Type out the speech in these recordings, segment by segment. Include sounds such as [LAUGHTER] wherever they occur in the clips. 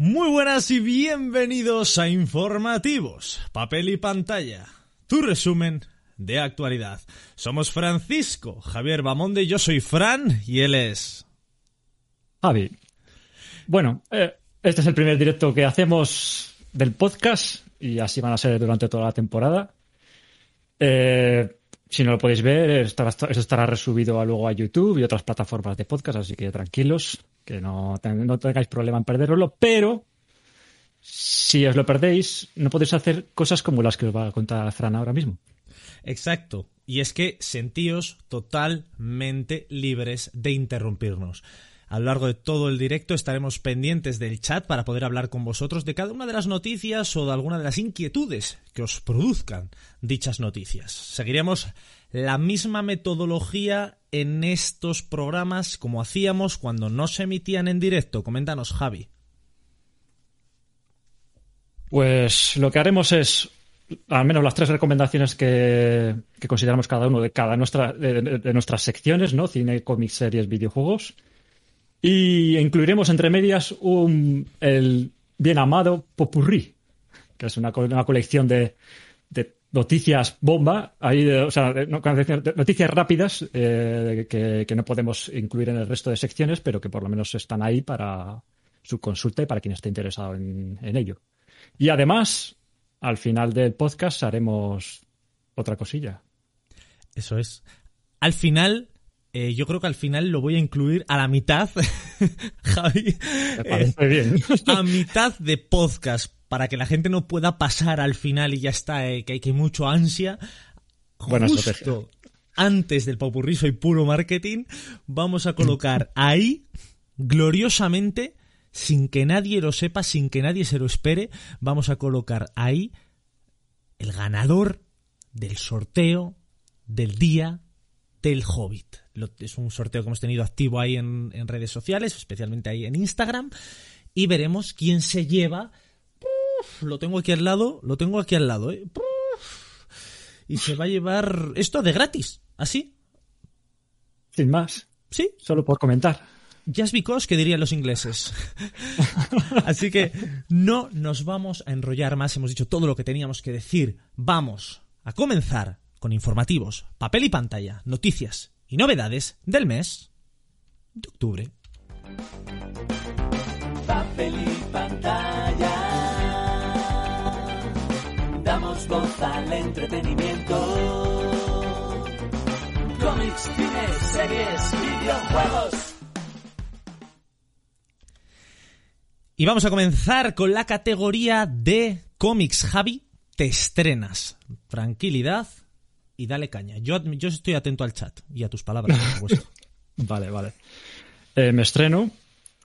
Muy buenas y bienvenidos a Informativos, Papel y Pantalla, tu resumen de actualidad. Somos Francisco, Javier Bamonde, yo soy Fran y él es... Javi. Bueno, eh, este es el primer directo que hacemos del podcast y así van a ser durante toda la temporada. Eh, si no lo podéis ver, estará, eso estará resubido luego a YouTube y otras plataformas de podcast, así que tranquilos, que no, no tengáis problema en perderlo, pero si os lo perdéis, no podéis hacer cosas como las que os va a contar Fran ahora mismo. Exacto. Y es que sentíos totalmente libres de interrumpirnos. A lo largo de todo el directo estaremos pendientes del chat para poder hablar con vosotros de cada una de las noticias o de alguna de las inquietudes que os produzcan dichas noticias. Seguiremos la misma metodología en estos programas como hacíamos cuando no se emitían en directo. Coméntanos, Javi. Pues lo que haremos es al menos las tres recomendaciones que, consideramos cada uno de cada nuestra de, nuestras secciones, ¿no? Cine, cómics, series, videojuegos. Y incluiremos entre medias un, el bien amado Popurrí, que es una, colección de, noticias bomba, ahí o sea, noticias rápidas eh, que, no podemos incluir en el resto de secciones, pero que por lo menos están ahí para su consulta y para quien esté interesado en, en ello. Y además, al final del podcast haremos otra cosilla. Eso es. Al final eh, yo creo que al final lo voy a incluir a la mitad, [LAUGHS] Javi. Me parece bien. a mitad de podcast, para que la gente no pueda pasar al final y ya está, eh, que hay que mucho ansia. Buena Justo antes del paupurriso y puro marketing, vamos a colocar ahí, gloriosamente, sin que nadie lo sepa, sin que nadie se lo espere, vamos a colocar ahí el ganador del sorteo del día del Hobbit. Es un sorteo que hemos tenido activo ahí en, redes sociales, especialmente ahí en Instagram. Y veremos quién se lleva. Lo tengo aquí al lado, lo tengo aquí al lado. ¿eh? y se va a llevar esto de gratis, así. Sin más. Sí. Solo por comentar. Just because, que dirían los ingleses. [LAUGHS] Así que no nos vamos a enrollar más. Hemos dicho todo lo que teníamos que decir. Vamos a comenzar con informativos, papel y pantalla, noticias y novedades del mes de octubre. Entretenimiento. Cómics, cine, series, videojuegos. Y vamos a comenzar con la categoría de cómics. Javi, te estrenas. Tranquilidad, y dale caña. Yo, yo estoy atento al chat y a tus palabras, por supuesto. [LAUGHS] vale, vale. Eh, me estreno.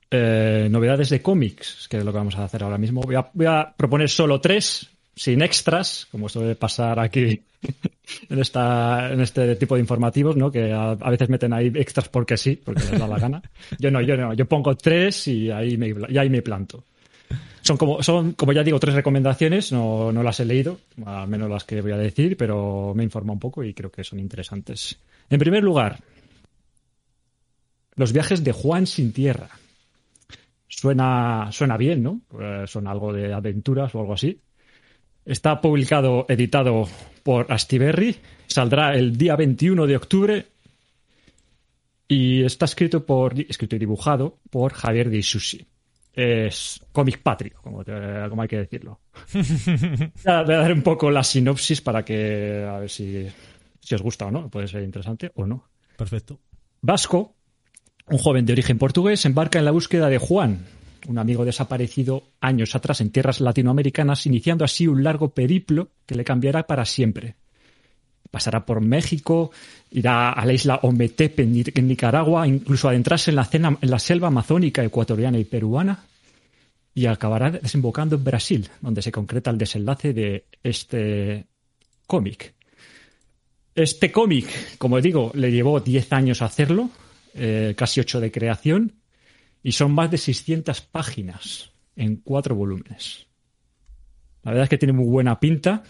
Eh, novedades de cómics, que es lo que vamos a hacer ahora mismo. Voy a, proponer solo tres, sin extras, como suele pasar aquí [LAUGHS] en, esta, en este tipo de informativos, ¿no? Que a, veces meten ahí extras porque sí, porque les da la gana. Yo no, yo no, yo pongo tres y ahí me, ahí me planto. Son como, son, como ya digo, tres recomendaciones, no, no las he leído, al menos las que voy a decir, pero me informa un poco y creo que son interesantes. En primer lugar, los viajes de Juan sin tierra. Suena, suena bien, ¿no? Eh, son algo de aventuras o algo así. Está publicado, editado por Astiberri. Saldrá el día 21 de octubre. Y está escrito por, escrito y dibujado por Javier Di Susi es cómic patrio, como, como, hay que decirlo. [LAUGHS] Voy a dar un poco la sinopsis para que a ver si, si os gusta o no, puede ser interesante o no. Perfecto. Vasco, un joven de origen portugués, embarca en la búsqueda de Juan, un amigo desaparecido años atrás en tierras latinoamericanas, iniciando así un largo periplo que le cambiará para siempre. Pasará por México, irá a la isla Ometepe en Nicaragua, incluso adentrarse en la, selva amazónica ecuatoriana y peruana, y acabará desembocando en Brasil, donde se concreta el desenlace de este cómic. Este cómic, como digo, le llevó 10 años hacerlo, eh, casi 8 de creación, y son más de 600 páginas en cuatro volúmenes. La verdad es que tiene muy buena pinta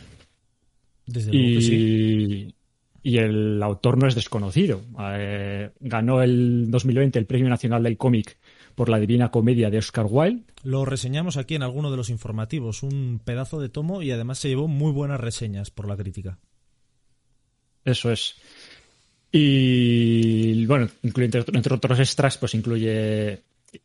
y, y el autor no es desconocido. Eh, ganó el 2020 el Premio Nacional del Cómic por la Divina Comedia de Oscar Wilde. Lo reseñamos aquí en alguno de los informativos, un pedazo de tomo y además se llevó muy buenas reseñas por la crítica. Eso es. Y bueno, incluye, entre, entre otros extras, pues incluye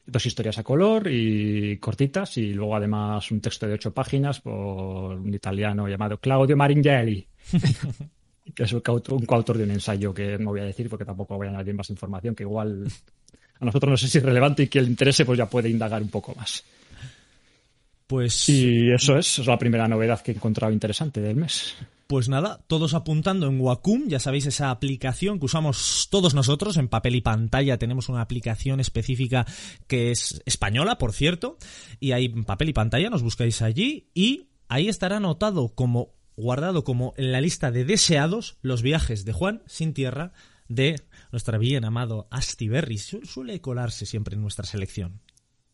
dos historias a color y cortitas y luego además un texto de ocho páginas por un italiano llamado Claudio Maringelli, [LAUGHS] que es un coautor, de un ensayo que no voy a decir porque tampoco voy a añadir más información que igual a nosotros no sé si es relevante y quien le interese pues ya puede indagar un poco más. Pues Y eso es, es la primera novedad que he encontrado interesante del mes. Pues nada, todos apuntando en Wacom, ya sabéis esa aplicación que usamos todos nosotros en papel y pantalla, tenemos una aplicación específica que es española, por cierto, y ahí en papel y pantalla nos buscáis allí y ahí estará anotado como guardado como en la lista de deseados los viajes de Juan sin tierra de nuestra bien amado Asti Berry. Su- Suele colarse siempre en nuestra selección.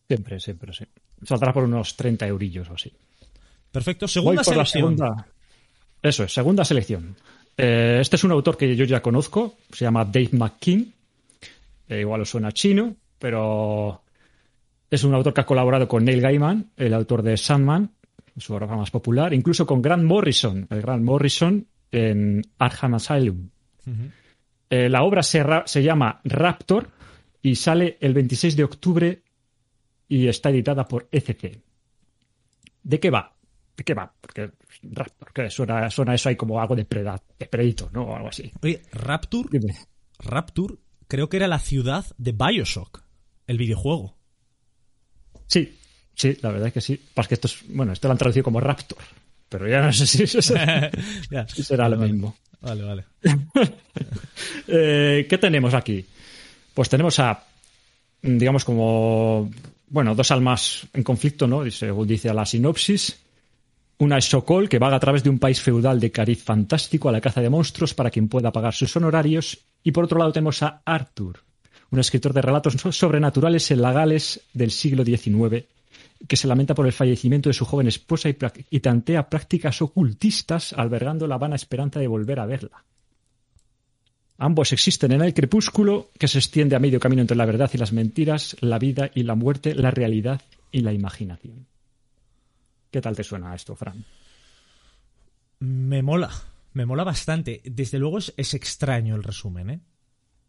Siempre, siempre, sí. Saldrá por unos 30 eurillos o así. Perfecto, Voy segunda la selección. segunda. Eso es, segunda selección. Eh, este es un autor que yo ya conozco, se llama Dave McKean. Eh, igual os suena chino, pero es un autor que ha colaborado con Neil Gaiman, el autor de Sandman, su obra más popular, incluso con Grant Morrison, el Grant Morrison en Arkham Asylum. Eh, la obra se, se llama Raptor y sale el 26 de octubre y está editada por ECC. ¿De qué va? ¿De qué va? Porque Raptor, que suena, suena eso ahí como algo de, preda, de Predator, ¿no? O algo así. Oye, Rapture, Dime. Rapture creo que era la ciudad de Bioshock, el videojuego. Sí, sí, la verdad es que sí. Pasa que esto es, bueno, esto lo han traducido como Raptor, pero ya no sé si, [LAUGHS] será, Ya. si será Vale, lo mismo. Vale, vale. [LAUGHS] Eh, ¿Qué tenemos aquí? Pues tenemos a, digamos, como, bueno, dos almas en conflicto, ¿no? Según dice la sinopsis. Una Sokol, que vaga a través de un país feudal de cariz fantástico a la caza de monstruos para quien pueda pagar sus honorarios. Y por otro lado tenemos a Arthur, un escritor de relatos so- sobrenaturales en la Gales del siglo XIX, que se lamenta por el fallecimiento de su joven esposa y, y tantea prácticas ocultistas albergando la vana esperanza de volver a verla. Ambos existen en el crepúsculo que se extiende a medio camino entre la verdad y las mentiras, la vida y la muerte, la realidad y la imaginación. ¿Qué tal te suena esto, Fran? Me mola, me mola bastante. Desde luego es, es extraño el resumen, ¿eh?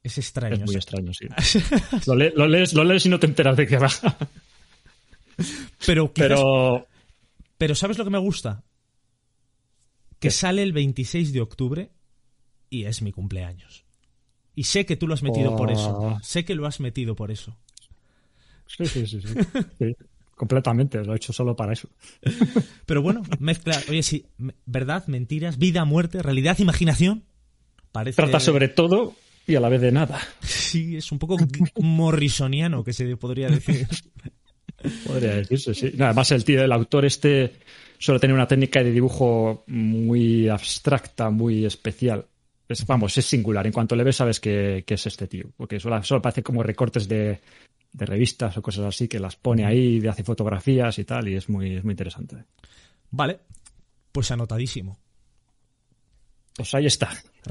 Es extraño. Es muy o sea, extraño, sí. [LAUGHS] Lo, le- lo lees, lo lees y no te enteras de qué va. Pero, [LAUGHS] quizás- Pero pero ¿sabes lo que me gusta? Que sale el 26 de octubre y es mi cumpleaños. Y sé que tú lo has metido por eso. Oh. Sé que lo has metido por eso. sí, sí, sí, sí. [LAUGHS] Sí, completamente, lo he hecho solo para eso. [LAUGHS] Pero bueno, mezcla, oye, sí, verdad, mentiras, vida, muerte, realidad, imaginación. Parece Trata sobre todo y a la vez de nada. Sí, es un poco morrisoniano que se podría decir. [LAUGHS] Podría decirse, sí. No, además, el tío, el autor este, suele tener una técnica de dibujo muy abstracta, muy especial. Es, vamos, es singular. En cuanto le ves, sabes que, que es este tío. Porque solo, solo parece como recortes de, de revistas o cosas así, que las pone ahí, le hace fotografías y tal, y es muy, es muy interesante. Vale, pues anotadísimo. Pues ahí está.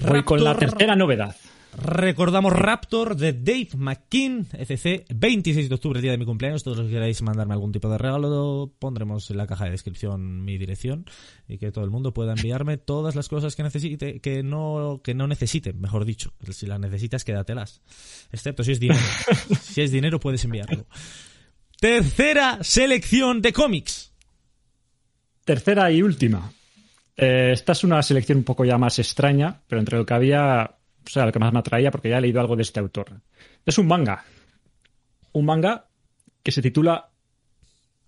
Voy con la tercera novedad. Recordamos Raptor de Dave McKean, ECC, 26 de octubre, día de mi cumpleaños. Todos los que queráis mandarme algún tipo de regalo, pondremos en la caja de descripción mi dirección y que todo el mundo pueda enviarme todas las cosas que necesite, que no, que no necesite, mejor dicho. Si las necesitas, quédatelas. Excepto si es dinero. [LAUGHS] si es dinero, puedes enviarlo. Tercera selección de cómics. Tercera y última. Eh, esta es una selección un poco ya más extraña, pero entre lo que había, o sea, lo que más me atraía, porque ya he leído algo de este autor. Es un manga. Un manga que se titula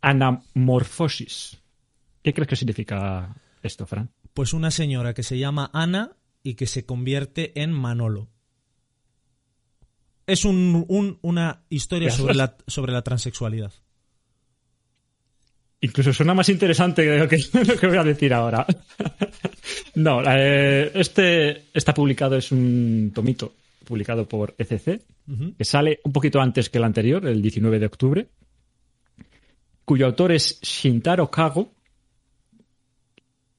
Anamorphosis. ¿Qué crees que significa esto, Fran? Pues una señora que se llama Ana y que se convierte en Manolo. Es un, un- una historia sobre la, sobre la transexualidad. Incluso suena más interesante que lo que, [LAUGHS] lo que voy a decir ahora. No, eh, este está publicado, es un tomito publicado por ECC, que sale un poquito antes que el anterior, el 19 de octubre, cuyo autor es Shintaro Kago.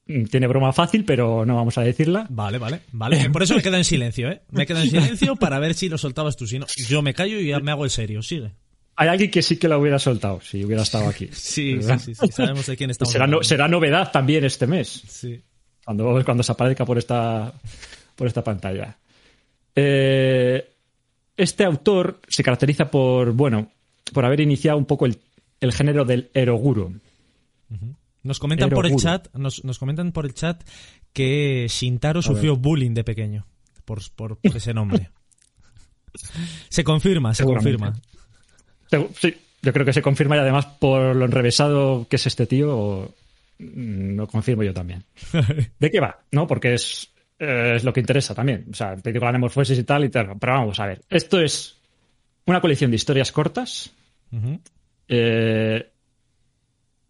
Mm, Tiene broma fácil, pero no vamos a decirla. Vale, vale, vale. Por eso me quedo en [LAUGHS] silencio, ¿eh? Me quedo en silencio para ver si lo soltabas tú. Si no, yo me callo y ya me hago el serio. Sigue. hay alguien que sí que la hubiera soltado si hubiera estado aquí. [LAUGHS] Sí, sí, sí, sí, sabemos de quién [LAUGHS] estamos será, no- hablando. será novedad también este mes, Sí. Cuando, [LAUGHS] cuando se aparezca por esta, por esta pantalla. Eh, este autor se caracteriza por, bueno, por haber iniciado un poco el, el género del eroguro. Nos comentan por el chat, nos, nos comentan por el chat que Shintaro sufrió bullying de pequeño por, por- por ese nombre. [LAUGHS] se confirma, se confirma. Sí, yo creo que se confirma y además por lo enrevesado que es este tío, mm, lo confirmo yo también. [LAUGHS] ¿De qué va? ¿No? Porque es, eh, es lo que interesa también. O sea, te digo la Metamorfosis y tal y tal. Pero vamos a ver. Esto es una colección de historias cortas, Ujú. eh,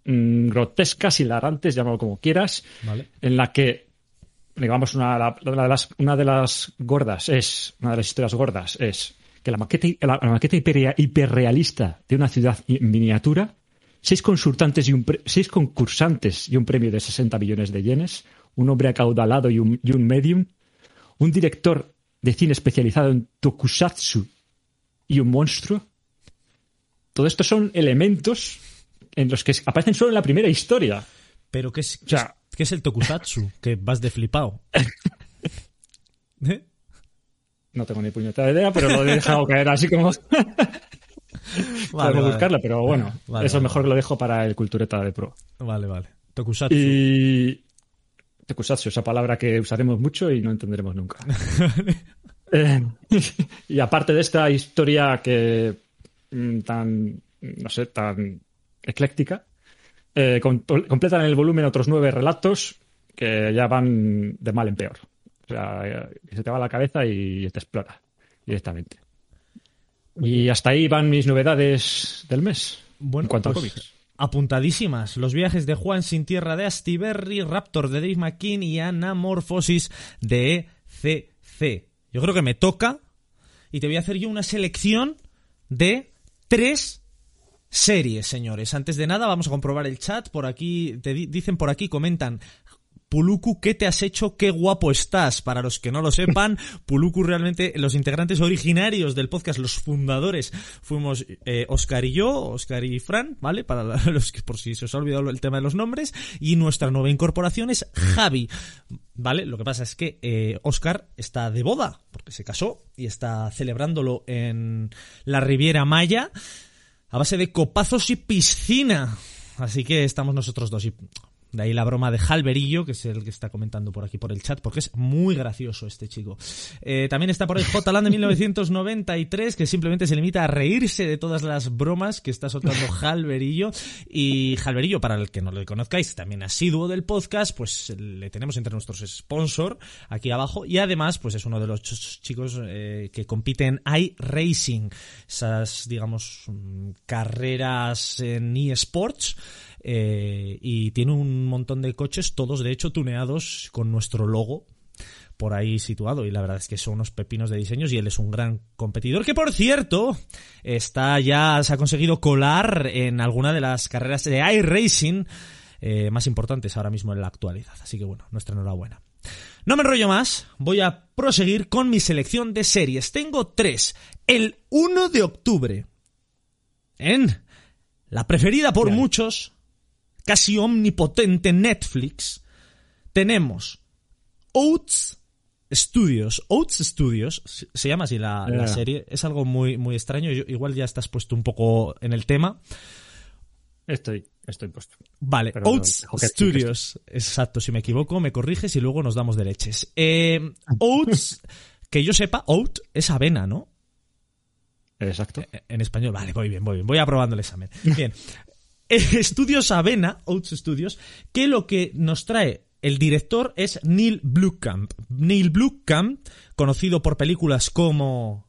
mm, grotescas, hilarantes, llámalo como quieras, Vale. en la que, digamos, una, la- de las, una de las gordas es, una de las historias gordas es que la maqueta, la, la maqueta hiper- hiperrealista de una ciudad en miniatura, seis consultantes y un pre- seis concursantes y un premio de 60 millones de yenes, un hombre acaudalado y un, y un medium, un director de cine especializado en tokusatsu y un monstruo. Todo esto son elementos en los que aparecen solo en la primera historia. Pero ¿qué es, O sea- qué es el tokusatsu? [LAUGHS] que vas de flipado. [LAUGHS] ¿Eh? No tengo ni puñetera idea, pero lo he dejado caer así como [LAUGHS] [LAUGHS] podemos vale. buscarla, pero bueno, [LAUGHS] Vale, eso vale. mejor lo dejo para el cultureta de pro. Vale, vale. Tokusatsu. Y Tokusatsu, esa palabra que usaremos mucho y no entenderemos nunca. [LAUGHS] Eh, y aparte de esta historia que mm, tan, no sé, tan ecléctica, eh, com- completan el volumen otros nueve relatos que ya van de mal en peor. O sea, eh, se te va la cabeza y te explora directamente. Y hasta ahí van mis novedades del mes. Bueno, en cuanto pues, a cómics. Apuntadísimas. Los viajes de Juan sin tierra de Astiberri, Raptor de Dave McKean y Anamorphosis de ECC. Yo creo que me toca y te voy a hacer yo una selección de tres series, señores. Antes de nada, vamos a comprobar el chat. Por aquí, te di- dicen por aquí, comentan. Puluku, ¿qué te has hecho? Qué guapo estás. Para los que no lo sepan, [LAUGHS] Puluku realmente, los integrantes originarios del podcast, los fundadores, fuimos eh, Oscar y yo, Oscar y Fran, ¿vale? Para [LAUGHS] los que, por si se os ha olvidado el tema de los nombres. Y nuestra nueva incorporación es Javi, ¿vale? Lo que pasa es que eh, Oscar está de boda, porque se casó y está celebrándolo en la Riviera Maya a base de copazos y piscina. Así que estamos nosotros dos. Y de ahí la broma de Halverillo, que es el que está comentando por aquí por el chat, porque es muy gracioso este chico. Eh, también está por ahí J. de 1993, que simplemente se limita a reírse de todas las bromas que está soltando [LAUGHS] Halverillo. Y Halverillo, para el que no lo conozcáis, también asiduo del podcast, pues le tenemos entre nuestros sponsor aquí abajo. Y además, pues es uno de los ch- chicos eh, que compiten en iRacing, esas, digamos, mm, carreras en eSports. Eh, y tiene un montón de coches, todos de hecho tuneados con nuestro logo por ahí situado y la verdad es que son unos pepinos de diseños y él es un gran competidor que por cierto está ya se ha conseguido colar en alguna de las carreras de iRacing eh, más importantes ahora mismo en la actualidad así que bueno nuestra enhorabuena no me enrollo más, voy a proseguir con mi selección de series. Tengo tres. El 1 de octubre. En la preferida por muchos, casi omnipotente Netflix, tenemos Oats Studios. Oats Studios, se llama así la, serie. Es algo muy, muy extraño. Yo- igual ya estás puesto un poco en el tema. Estoy, estoy puesto. Vale, Pero Oats Studios. Exacto, si me equivoco, me corriges y luego nos damos de leches. Eh, Oats, [LAUGHS] que yo sepa, Oat es avena, ¿no? Exacto. Eh, En español, vale, voy bien, voy bien. Voy aprobando el examen. Bien. [LAUGHS] [LAUGHS] Estudios Avena, Oats Studios, que lo que nos trae el director es Neil Blomkamp. Neil Blomkamp, conocido por películas como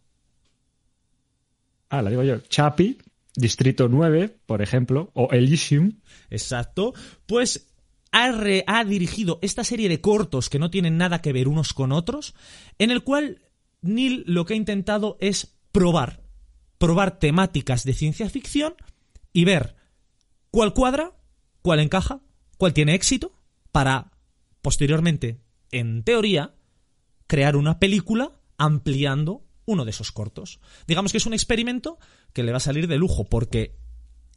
Ah, la digo yo. Chapi, Distrito 9, por ejemplo, o Elysium. Exacto. Pues ha, re- ha dirigido esta serie de cortos que no tienen nada que ver unos con otros, en el cual Neil lo que ha intentado es probar, probar temáticas de ciencia ficción y ver cuál cuadra, cuál encaja, cuál tiene éxito, para posteriormente, en teoría, crear una película ampliando uno de esos cortos. Digamos que es un experimento que le va a salir de lujo, porque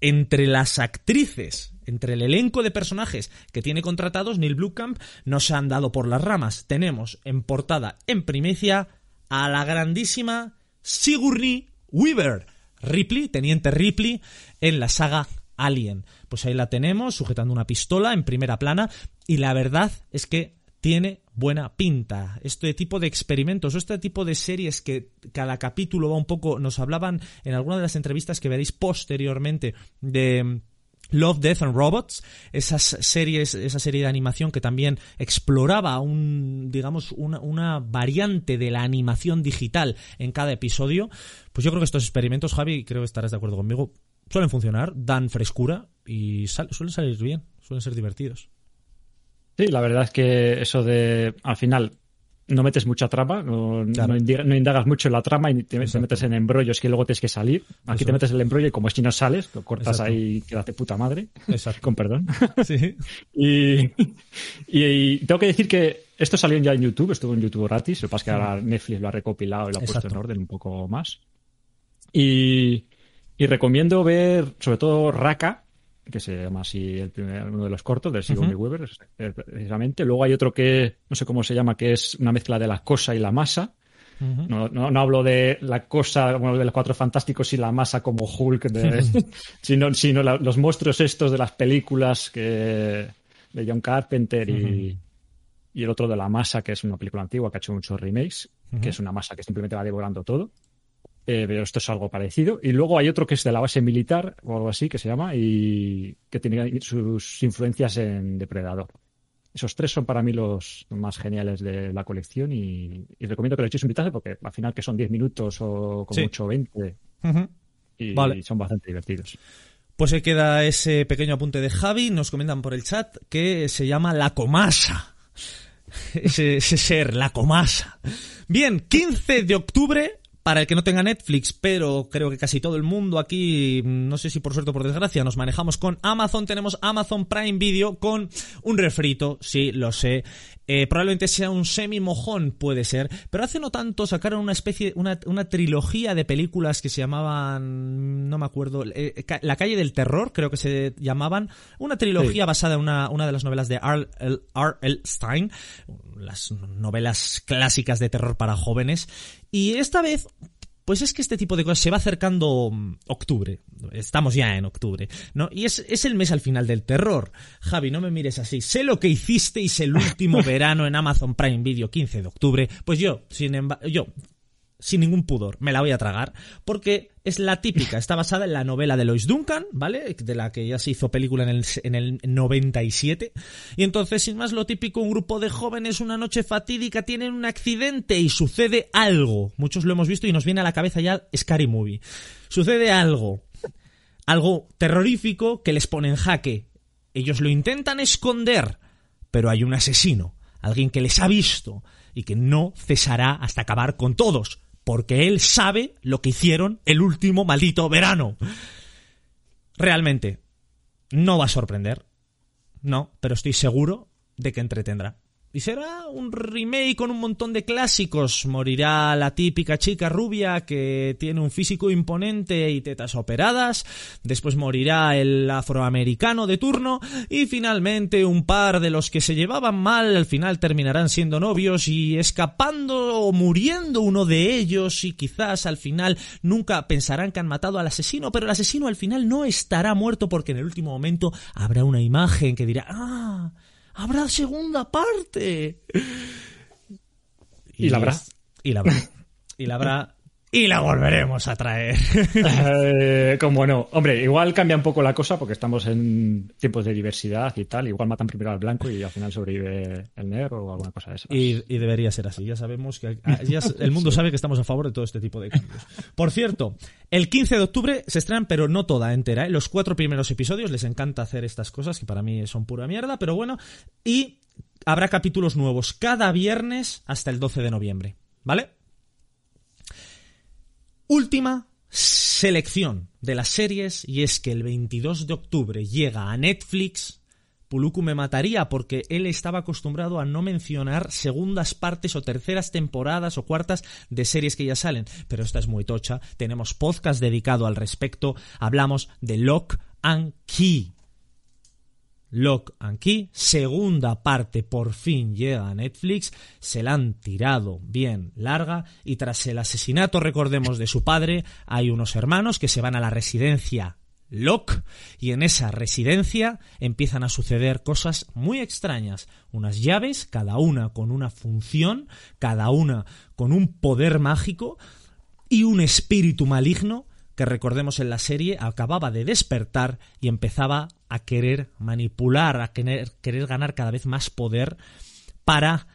entre las actrices, entre el elenco de personajes que tiene contratados, Neil Blomkamp no se han dado por las ramas. Tenemos en portada, en primicia, a la grandísima Sigourney Weaver, Ripley, teniente Ripley, en la saga Alien. Pues ahí la tenemos, sujetando una pistola en primera plana, y la verdad es que tiene buena pinta. Este tipo de experimentos este tipo de series que cada capítulo va un poco, nos hablaban en alguna de las entrevistas que veréis posteriormente de Love, Death and Robots, esas series, esa serie de animación que también exploraba un, digamos, una, una, variante de la animación digital en cada episodio, pues yo creo que estos experimentos, Javi, creo que estarás de acuerdo conmigo, suelen funcionar, dan frescura y suelen salir bien, suelen ser divertidos. Sí, la verdad es que eso de, al final, no metes mucha trama, no, claro. no, indagas mucho en la trama y te, te, metes en embrollos que luego tienes que salir. Aquí Eso. te metes el embrollo y como es que no sales, lo cortas Exacto. ahí y quédate puta madre. Exacto. [LAUGHS] Con perdón. [LAUGHS] Sí. y, y, y, tengo que decir que esto salió ya en YouTube, estuvo en YouTube gratis. Lo que pasa es que ahora Netflix lo ha recopilado y lo ha puesto en orden un poco más. Y, y recomiendo ver, sobre todo, Raka, que se llama así el primer, uno de los cortos de Sigourney uh -huh. Weaver, precisamente. Luego hay otro que, no sé cómo se llama, que es una mezcla de la cosa y la masa. Uh -huh. no, no, no, hablo de la cosa como de los cuatro fantásticos y la masa como Hulk, de, [LAUGHS] sino, sino la, los monstruos estos de las películas que, de John Carpenter y, uh -huh. y el otro de la masa, que es una película antigua que ha hecho muchos remakes, que es una masa que simplemente va devorando todo. Eh, pero esto es algo parecido. Y luego hay otro que es de la base militar o algo así que se llama y que tiene sus influencias en Depredador. Esos tres son para mí los más geniales de la colección y, y recomiendo que lo echéis un vistazo porque al final que son 10 minutos o como sí. mucho 20 uh -huh. y, vale. y son bastante divertidos. Pues ahí queda ese pequeño apunte de Javi. Nos comentan por el chat que se llama La Comasa. [LAUGHS] Ese, ese ser, La Comasa. Bien, 15 de octubre para el que no tenga Netflix, pero creo que casi todo el mundo aquí, no sé si por suerte o por desgracia, nos manejamos con Amazon. Tenemos Amazon Prime Video con un refrito, sí, lo sé. Eh, probablemente sea un semi-mojón, puede ser. Pero hace no tanto sacaron una especie, una, una trilogía de películas que se llamaban, no me acuerdo, eh, La calle del terror, creo que se llamaban. Una trilogía sí. basada en una, una de las novelas de R. L. Stein, las novelas clásicas de terror para jóvenes. Y esta vez pues es que este tipo de cosas se va acercando mm, octubre. Estamos ya en octubre, ¿no? Y es, es, el mes al final del terror. Javi, no me mires así. Sé lo que hicisteis el último [LAUGHS] verano en Amazon Prime Video 15 de octubre. Pues yo, sin embargo, yo, sin ningún pudor, me la voy a tragar, porque es la típica, está basada en la novela de Lois Duncan, ¿vale? De la que ya se hizo película en el, en el 97. Y entonces, sin más lo típico, un grupo de jóvenes una noche fatídica tienen un accidente y sucede algo. Muchos lo hemos visto y nos viene a la cabeza ya Scary Movie. Sucede algo. Algo terrorífico que les pone en jaque. Ellos lo intentan esconder, pero hay un asesino, alguien que les ha visto y que no cesará hasta acabar con todos porque él sabe lo que hicieron el último maldito verano. Realmente, no va a sorprender. No, pero estoy seguro de que entretendrá. Y será un remake con un montón de clásicos. Morirá la típica chica rubia que tiene un físico imponente y tetas operadas. Después morirá el afroamericano de turno. Y finalmente un par de los que se llevaban mal al final terminarán siendo novios y escapando o muriendo uno de ellos. Y quizás al final nunca pensarán que han matado al asesino. Pero el asesino al final no estará muerto porque en el último momento habrá una imagen que dirá... ¡Ah! Habrá segunda parte. Y, y la habrá. Y la habrá. Y la habrá. Y la volveremos a traer. [LAUGHS] eh, como no. Hombre, igual cambia un poco la cosa porque estamos en tiempos de diversidad y tal. Igual matan primero al blanco y al final sobrevive el negro o alguna cosa de esas. Y, y debería ser así. Ya sabemos que ya el mundo [LAUGHS] sabe que estamos a favor de todo este tipo de cambios. Por cierto, el 15 de octubre se estrenan, pero no toda entera. ¿eh? Los cuatro primeros episodios les encanta hacer estas cosas que para mí son pura mierda, pero bueno. Y habrá capítulos nuevos cada viernes hasta el 12 de noviembre. ¿Vale? Última selección de las series y es que el 22 de octubre llega a Netflix Puluku me mataría porque él estaba acostumbrado a no mencionar segundas partes o terceras temporadas o cuartas de series que ya salen. Pero esta es muy tocha. Tenemos podcast dedicado al respecto. Hablamos de Lock and Key. Lock and Key, segunda parte por fin llega a Netflix, se la han tirado bien larga y tras el asesinato, recordemos, de su padre, hay unos hermanos que se van a la residencia Locke y en esa residencia empiezan a suceder cosas muy extrañas. Unas llaves, cada una con una función, cada una con un poder mágico y un espíritu maligno que recordemos en la serie acababa de despertar y empezaba a querer manipular, a querer, querer ganar cada vez más poder para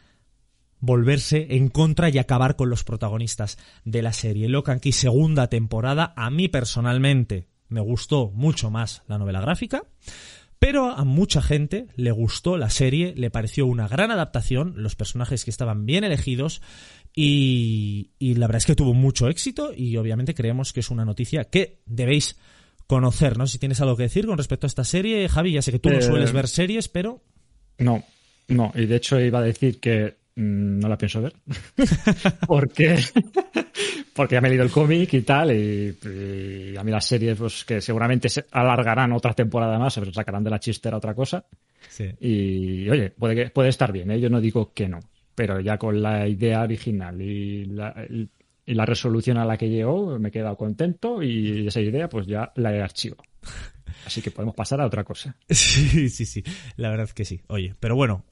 volverse en contra y acabar con los protagonistas de la serie. Locan Key segunda temporada, a mí personalmente me gustó mucho más la novela gráfica, pero a mucha gente le gustó la serie, le pareció una gran adaptación, los personajes que estaban bien elegidos y, y la verdad es que tuvo mucho éxito y obviamente creemos que es una noticia que debéis conocer, ¿no? Si tienes algo que decir con respecto a esta serie, Javi, ya sé que tú no Eh, sueles ver series, pero No, no, y de hecho iba a decir que mm, no la pienso ver. [LAUGHS] porque, porque ya me he leído el cómic y tal, y, y a mí las series, pues que seguramente se alargarán otra temporada más, se sacarán de la chistera otra cosa. sí. Y oye, puede, que- puede estar bien, ¿eh? yo no digo que no, pero ya con la idea original y la, el- y la resolución a la que llegó, me he quedado contento y esa idea, pues ya la he archivado. Así que podemos pasar a otra cosa. [LAUGHS] Sí, sí, sí, la verdad que sí. Oye, pero bueno,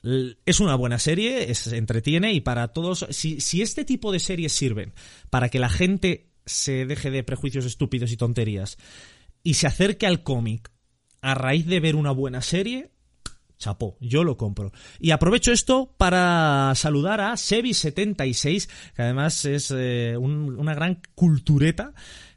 es una buena serie, es, entretiene y para todos, si, si este tipo de series sirven para que la gente se deje de prejuicios estúpidos y tonterías y se acerque al cómic a raíz de ver una buena serie, chapó, yo lo compro. Y aprovecho esto para saludar a Sebi76, que además es eh, un- una gran cultureta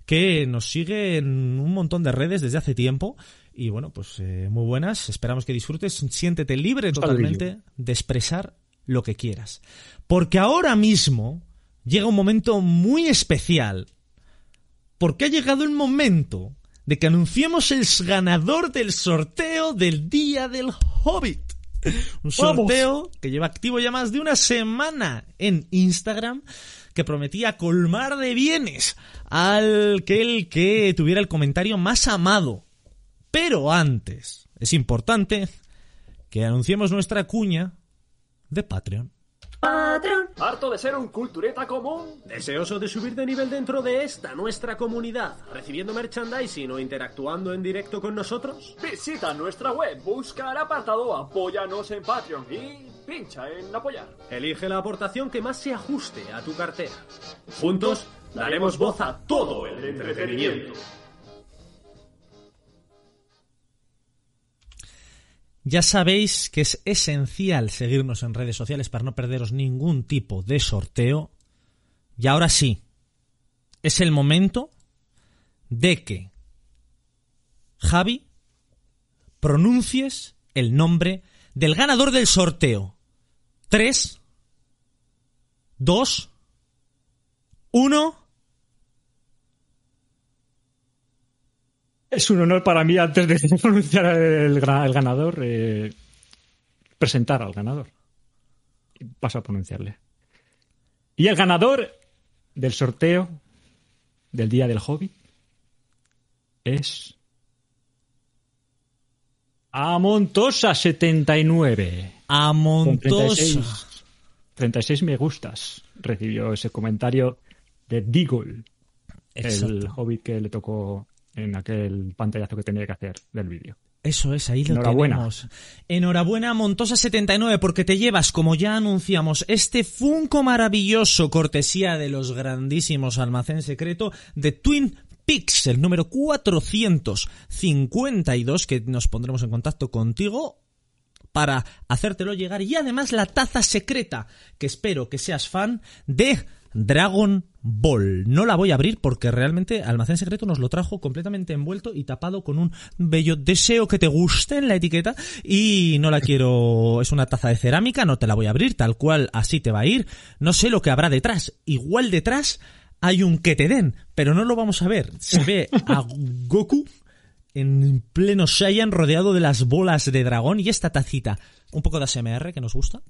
que nos sigue en un montón de redes desde hace tiempo. Y bueno, pues eh, muy buenas. Esperamos que disfrutes. Siéntete libre totalmente de expresar lo que quieras. Porque ahora mismo llega un momento muy especial. Porque ha llegado el momento de que anunciemos el ganador del sorteo del Día del Hobbit. Un sorteo que lleva activo ya más de una semana en Instagram que prometía colmar de bienes al que el que tuviera el comentario más amado. Pero antes, es importante que anunciemos nuestra cuña de Patreon. ¿Harto de ser un cultureta común? ¿Deseoso de subir de nivel dentro de esta, nuestra comunidad, recibiendo merchandising o interactuando en directo con nosotros? Visita nuestra web, busca el apartado Apóyanos en Patreon y pincha en apoyar. Elige la aportación que más se ajuste a tu cartera. Juntos daremos voz a todo el entretenimiento. Ya sabéis que es esencial seguirnos en redes sociales para no perderos ningún tipo de sorteo. Y ahora sí, es el momento de que Javi pronuncies el nombre del ganador del sorteo. 3, 2, 1. Es un honor para mí, antes de [LAUGHS] pronunciar el, ganador, eh, presentar al ganador. Paso a pronunciarle. Y el ganador del sorteo del Día del Hobby es. Amontosa79. Con Amontosa. 36, 36 me gustas. Recibió ese comentario de Deagle, el hobbit que le tocó en aquel pantallazo que tenía que hacer del vídeo. Eso es, ahí lo Enhorabuena. tenemos. Enhorabuena, Montosa79, porque te llevas, como ya anunciamos, este Funko maravilloso, cortesía de los grandísimos Almacén Secreto de Twin Peaks, el número 452, que nos pondremos en contacto contigo para hacértelo llegar y además la taza secreta que espero que seas fan de Dragon Ball. No la voy a abrir porque realmente Almacén Secreto nos lo trajo completamente envuelto y tapado con un bello deseo que te guste en la etiqueta y no la quiero... Es una taza de cerámica, no te la voy a abrir, tal cual así te va a ir. No sé lo que habrá detrás. Igual detrás hay un que te den, pero no lo vamos a ver. Se [LAUGHS] ve a Goku en pleno Saiyan rodeado de las bolas de dragón y esta tacita, un poco de ASMR que nos gusta.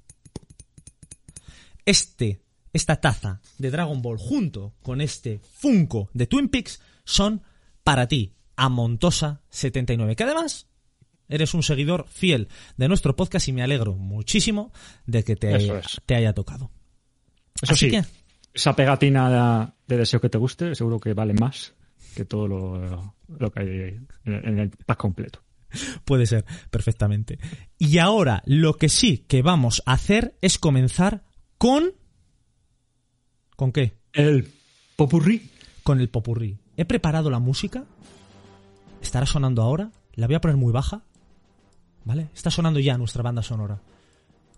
Este, esta taza de Dragon Ball junto con este Funko de Twin Peaks son para ti, Amontosa79, que además eres un seguidor fiel de nuestro podcast y me alegro muchísimo de que te, es. te haya tocado. Eso Así sí, que- esa pegatina de deseo que te guste, seguro que vale más que todo lo, lo que hay en en el pack completo. Puede ser, perfectamente. Y ahora, lo que sí que vamos a hacer es comenzar con... ¿Con qué? El popurrí. Con el popurrí. He preparado la música. Estará sonando ahora. La voy a poner muy baja. ¿Vale? Está sonando ya nuestra banda sonora.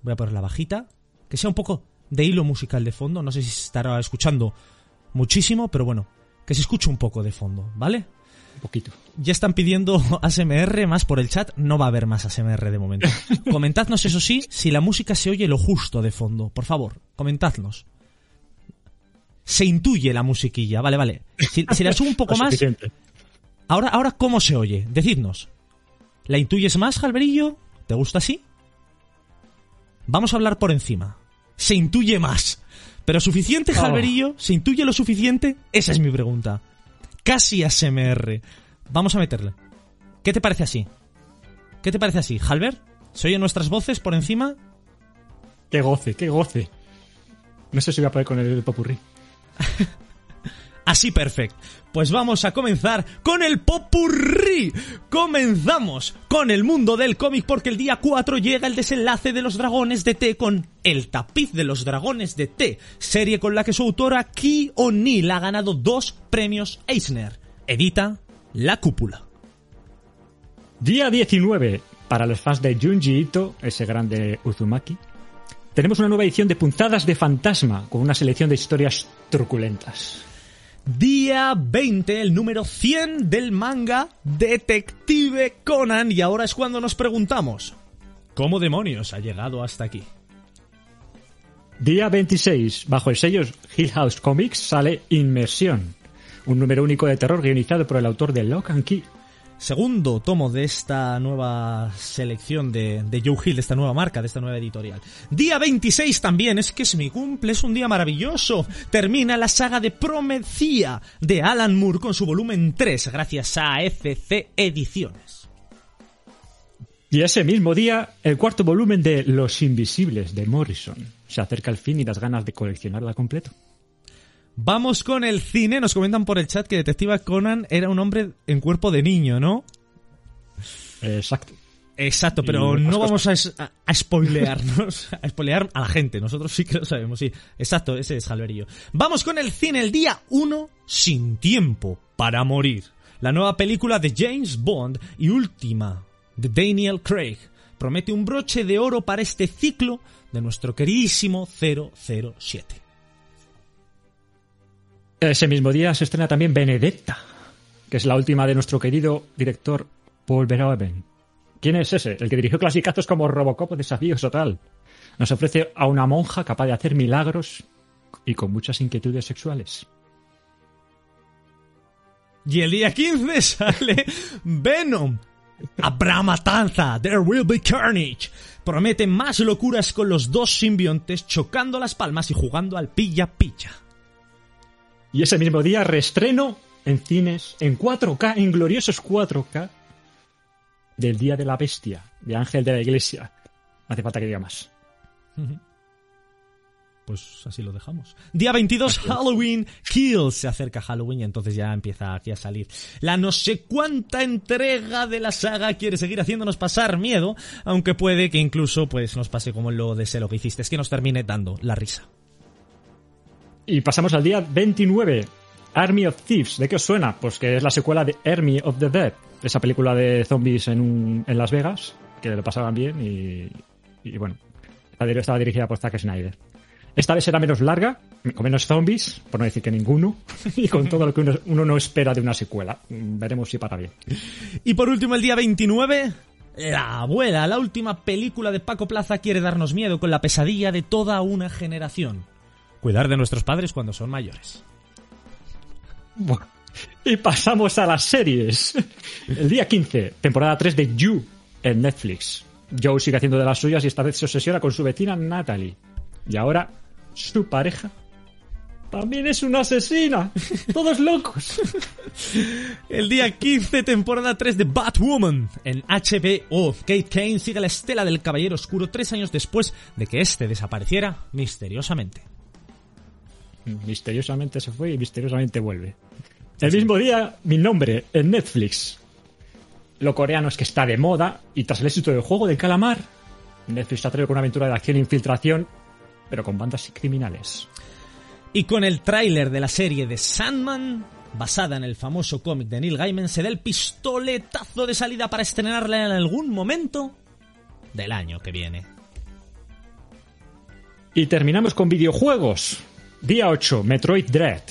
Voy a ponerla bajita. Que sea un poco de hilo musical de fondo. No sé si se estará escuchando muchísimo, pero bueno. Que se escuche un poco de fondo, ¿vale? Un poquito. Ya están pidiendo [LAUGHS] ASMR más por el chat. No va a haber más ASMR de momento. [LAUGHS] Comentadnos, eso sí, si la música se oye lo justo de fondo. Por favor, comentadnos. Se intuye la musiquilla, vale, vale. Si, si la subo un poco [LAUGHS] más, ahora, ahora, ¿cómo se oye? Decidnos. ¿La intuyes más, Jalberillo? ¿Te gusta así? Vamos a hablar por encima. ¿Se intuye más? ¿Pero suficiente, Oh. Jalberillo? ¿Se intuye lo suficiente? Esa es mi pregunta. Casi ASMR. Vamos a meterle. ¿Qué te parece así? ¿Qué te parece así? ¿Halber? ¿Se oyen nuestras voces por encima? Qué goce, qué goce. No sé si voy a poder con el popurrí. [LAUGHS] Así perfecto. Pues vamos a comenzar con el popurrí. Comenzamos con el mundo del cómic porque el día 4 llega el desenlace de los dragones de T con El tapiz de los dragones de T, serie con la que su autora Ki O'Neill ha ganado dos premios Eisner. Edita La Cúpula. Día 19. Para los fans de Junji Ito, ese grande Uzumaki, tenemos una nueva edición de Punzadas de Fantasma con una selección de historias truculentas. Día 20, el número 100 del manga Detective Conan y ahora es cuando nos preguntamos, ¿cómo demonios ha llegado hasta aquí? Día 26. Bajo el sello Hill House Comics sale Inmersión, un número único de terror guionizado por el autor de Lock and Key. Segundo tomo de esta nueva selección de, de Joe Hill, de esta nueva marca, de esta nueva editorial. Día 26 también, es que es mi cumple, es un día maravilloso. Termina la saga de Promethea de Alan Moore con su volumen 3, gracias a FC Ediciones. Y ese mismo día, el cuarto volumen de Los Invisibles de Morrison. Se acerca el fin y las ganas de coleccionarla completo. Vamos con el cine, nos comentan por el chat que Detective Conan era un hombre en cuerpo de niño, ¿no? Exacto. Exacto, pero no vamos a, es- a, a spoilearnos, [LAUGHS] a spoilear a la gente. Nosotros sí que lo sabemos, sí. Exacto, ese es Jalverillo. Vamos con el cine el día 1, Sin tiempo para morir. La nueva película de James Bond y última de Daniel Craig. Promete un broche de oro para este ciclo de nuestro queridísimo 007. Ese mismo día se estrena también Benedetta, que es la última de nuestro querido director Paul Verhoeven. ¿Quién es ese? El que dirigió clasicazos como Robocop o Desafíos Total. Nos ofrece a una monja capaz de hacer milagros y con muchas inquietudes sexuales. Y el día 15 sale Venom. Habrá matanza. There will be carnage. Promete más locuras con los dos simbiontes chocando las palmas y jugando al pilla-pilla. Y ese mismo día reestreno en cines en 4K, en gloriosos 4K, del Día de la Bestia, de Ángel de la Iglesia. No hace falta que diga más. Pues así lo dejamos. Día 22, Halloween Kills. Se acerca Halloween y entonces ya empieza aquí a salir la no sé cuánta entrega de la saga. Quiere seguir haciéndonos pasar miedo, aunque puede que incluso pues nos pase como lo de lo que hiciste, es que nos termine dando la risa. Y pasamos al día 29, Army of Thieves. ¿De qué os suena? Pues que es la secuela de Army of the Dead, esa película de zombies en, un- en Las Vegas, que lo pasaban bien y, y bueno, estaba dirigida por Zack Snyder. Esta vez será menos larga, con menos zombies, por no decir que ninguno, [LAUGHS] y con todo lo que uno, uno no espera de una secuela. Veremos si para bien. Y por último, el día 29, La abuela, la última película de Paco Plaza quiere darnos miedo con la pesadilla de toda una generación. Cuidar de nuestros padres cuando son mayores. Bueno, Y pasamos a las series. El día 15, temporada 3 de You en Netflix. Joe sigue haciendo de las suyas y esta vez se obsesiona con su vecina Natalie. Y ahora su pareja también es una asesina. Todos locos. [LAUGHS] El día 15, temporada 3 de Batwoman en HBO. Kate Kane sigue la estela del Caballero Oscuro tres años después de que este desapareciera misteriosamente. Misteriosamente se fue y misteriosamente vuelve. El mismo día, mi nombre en Netflix. Lo coreano es que está de moda y tras el éxito del juego del calamar, Netflix ha traído con una aventura de acción e infiltración, pero con bandas criminales. Y con el tráiler de la serie de Sandman, basada en el famoso cómic de Neil Gaiman, se da el pistoletazo de salida para estrenarla en algún momento del año que viene. Y terminamos con videojuegos. Día 8, Metroid Dread.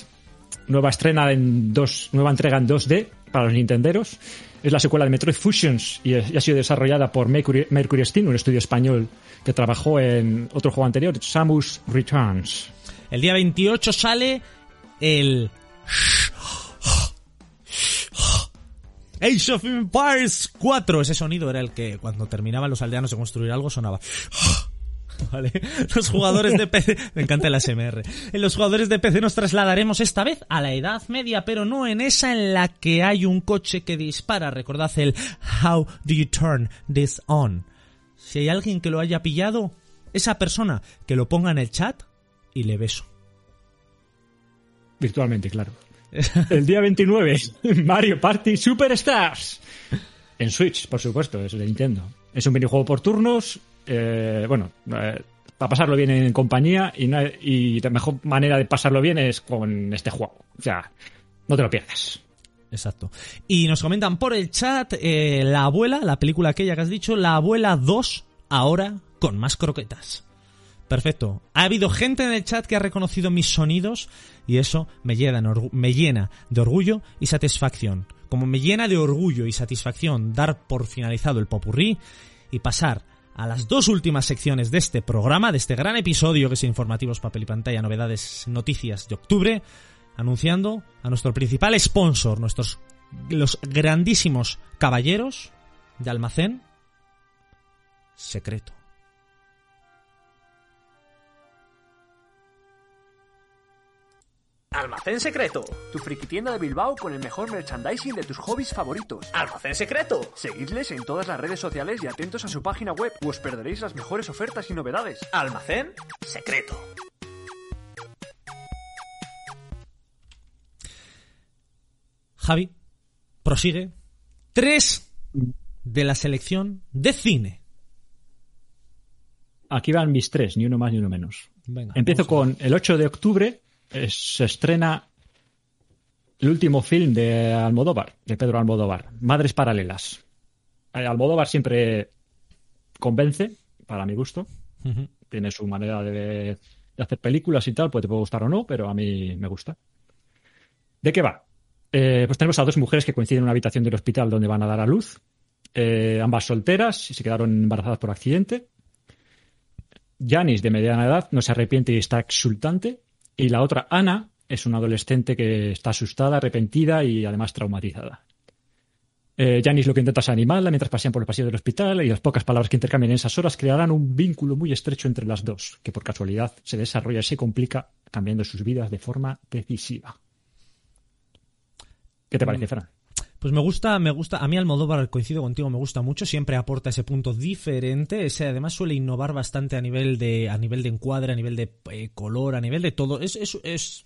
Nueva estrena en dos, nueva entrega en 2D para los Nintenderos. Es la secuela de Metroid Fusions y, ha sido desarrollada por Mercury, Mercury Steam, un estudio español que trabajó en otro juego anterior, Samus Returns. El día 28 sale el Age of Empires 4. Ese sonido era el que cuando terminaban los aldeanos de construir algo sonaba. Vale. Los jugadores de PC, [LAUGHS] me encanta el ASMR. En los jugadores de PC nos trasladaremos esta vez a la Edad Media, pero no en esa en la que hay un coche que dispara. Recordad el How do you turn this on? Si hay alguien que lo haya pillado, esa persona que lo ponga en el chat y le beso. Virtualmente, claro. [LAUGHS] El día 29, [LAUGHS] Mario Party Superstars. En Switch, por supuesto, es de Nintendo. Es un minijuego por turnos. eh, bueno, eh, para pasarlo bien en compañía y, y la mejor manera de pasarlo bien es con este juego. O sea, no te lo pierdas. Exacto. Y nos comentan por el chat eh, La Abuela, la película aquella que has dicho, La Abuela 2, ahora con más croquetas. Perfecto. Ha habido gente en el chat que ha reconocido mis sonidos y eso me llena, me llena de orgullo y satisfacción. Como me llena de orgullo y satisfacción dar por finalizado el popurrí y pasar a las dos últimas secciones de este programa, de este gran episodio que es Informativos Papel y Pantalla, Novedades, Noticias de Octubre, anunciando a nuestro principal sponsor, nuestros los grandísimos caballeros de almacén secreto. Almacén secreto. Tu frikitienda de Bilbao con el mejor merchandising de tus hobbies favoritos. Almacén secreto. Seguidles en todas las redes sociales y atentos a su página web o os perderéis las mejores ofertas y novedades. Almacén secreto. Javi, prosigue. Tres de la selección de cine. Aquí van mis tres, ni uno más ni uno menos. Venga, Empiezo con el 8 de octubre. eh, se estrena el último film de Almodóvar, de Pedro Almodóvar, Madres Paralelas. Eh, Almodóvar siempre convence, para mi gusto. Tiene su manera de, de hacer películas y tal, pues te puede gustar o no, pero a mí me gusta. ¿De qué va? Eh, pues tenemos a dos mujeres que coinciden en una habitación del hospital donde van a dar a luz. Eh, ambas solteras y se quedaron embarazadas por accidente. Janis, de mediana edad, no se arrepiente y está exultante. Y la otra, Ana, es una adolescente que está asustada, arrepentida y además traumatizada. Eh, Janis lo que intenta es animarla mientras pasean por el pasillo del hospital y las pocas palabras que intercambian en esas horas crearán un vínculo muy estrecho entre las dos, que por casualidad se desarrolla y se complica cambiando sus vidas de forma decisiva. ¿Qué te parece, Fran? Pues me gusta, me gusta, a mí Almodóvar, coincido contigo, me gusta mucho, siempre aporta ese punto diferente, ese además suele innovar bastante a nivel de, a nivel de encuadre, a nivel de eh, color, a nivel de todo, es, es, es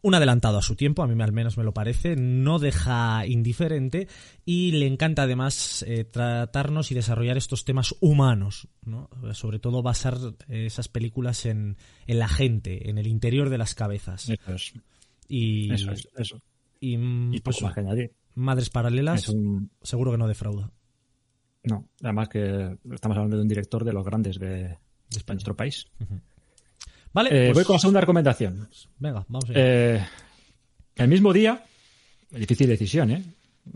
un adelantado a su tiempo, a mí al menos me lo parece, no deja indiferente y le encanta además eh, tratarnos y desarrollar estos temas humanos, ¿no? sobre todo basar esas películas en, en la gente, en el interior de las cabezas. Eso es. Y, Eso es. Eso. Y, pues, más que añadir. Madres Paralelas, un- seguro que no defrauda. No, además que estamos hablando de un director de los grandes de, de España. nuestro país. Vale, Eh, pues, voy con la segunda recomendación. venga, vamos allá. Eh, el mismo día, difícil decisión, ¿eh?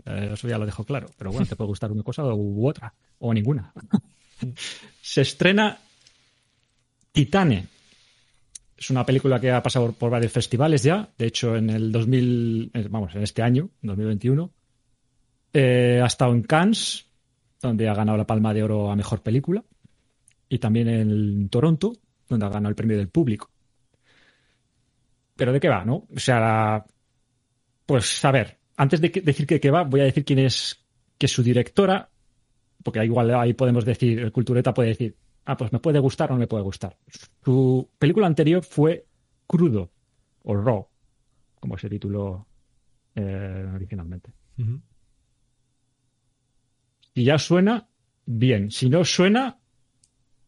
Eh, Eso ya lo dejo claro. Pero bueno, te puede gustar una cosa u otra, o ninguna. [LAUGHS] Se estrena Titane, Es una película que ha pasado por varios festivales ya. De hecho, en el 2000, eh, vamos, en este año, 2021, eh, ha estado en Cannes, donde ha ganado la Palma de Oro a Mejor Película. Y también en Toronto, donde ha ganado el premio del público. Pero ¿de qué va, no? O sea, pues a ver, antes de decir que qué va, voy a decir quién es, que su directora, porque igual ahí podemos decir, el cultureta puede decir, ah, pues me puede gustar o no me puede gustar. Su película anterior fue Crudo, o Raw, como se tituló eh, originalmente. Ujú. Si ya suena, bien. Si no suena,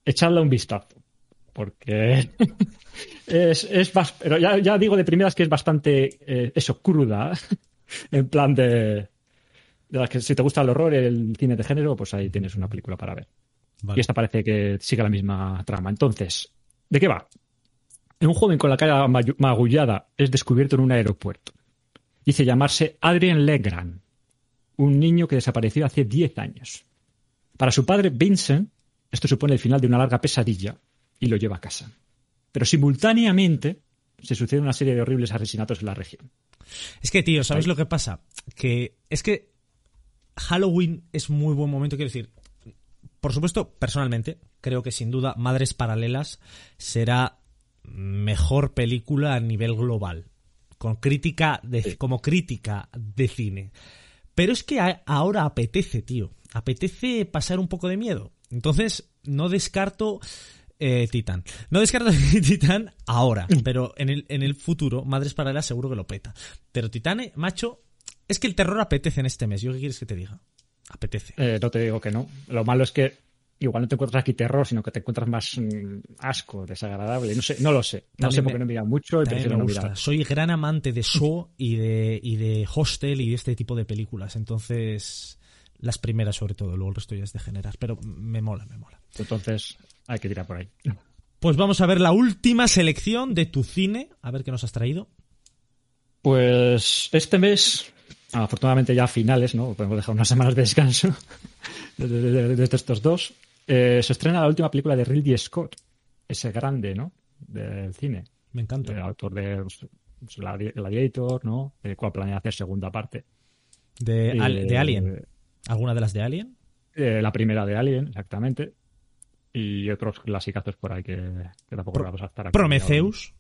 echadle un vistazo. Porque [LAUGHS] es, es pero ya, ya digo de primeras que es bastante eh, eso, cruda. [LAUGHS] en plan de, de las que si te gusta el horror, el cine de género, pues ahí tienes una película para ver. Vale. Y esta parece que sigue la misma trama. Entonces, ¿de qué va? Un joven con la cara magullada es descubierto en un aeropuerto. Dice llamarse Adrien Legrand, un niño que desapareció hace 10 años. Para su padre, Vincent, esto supone el final de una larga pesadilla y lo lleva a casa. Pero simultáneamente se sucede una serie de horribles asesinatos en la región. Es que, tío, ¿sabes Ahí. lo que pasa? Que es que Halloween es muy buen momento, quiero decir. Por supuesto, personalmente, creo que sin duda Madres Paralelas será mejor película a nivel global. Con crítica de, como crítica de cine. Pero es que a- ahora apetece, tío. Apetece pasar un poco de miedo. Entonces, no descarto eh, Titán. No descarto [LAUGHS] Titán ahora, pero en el, en el futuro, Madres Paralelas seguro que lo peta. Pero Titán, eh, macho, es que el terror apetece en este mes. ¿Yo qué quieres que te diga? Apetece. Eh, no te digo que no. Lo malo es que igual no te encuentras aquí terror, sino que te encuentras más mm, asco, desagradable. No sé, no lo sé. No También sé por qué no mira mucho y prefiero me no gusta. mirar. Soy gran amante de Saw y de, y de Hostel y de este tipo de películas. Entonces, las primeras sobre todo. Luego el resto ya es de generar. Pero me mola, me mola. Entonces hay que tirar por ahí. Pues vamos a ver la última selección de tu cine. A ver qué nos has traído. Pues este mes, afortunadamente ya a finales, ¿no? Podemos dejar unas semanas de descanso desde, estos dos. eh, se estrena la última película de Ridley Scott, ese grande, ¿no? Del cine. Me encanta. El autor de pues, Gladi- Gladiator, ¿no? El cual planea hacer segunda parte. De, Al- Eh, de Alien. ¿Alguna de las de Alien? eh, la primera de Alien, exactamente. Y otros clasicazos por ahí que, que tampoco Pro- vamos a estar aquí. Prometheus.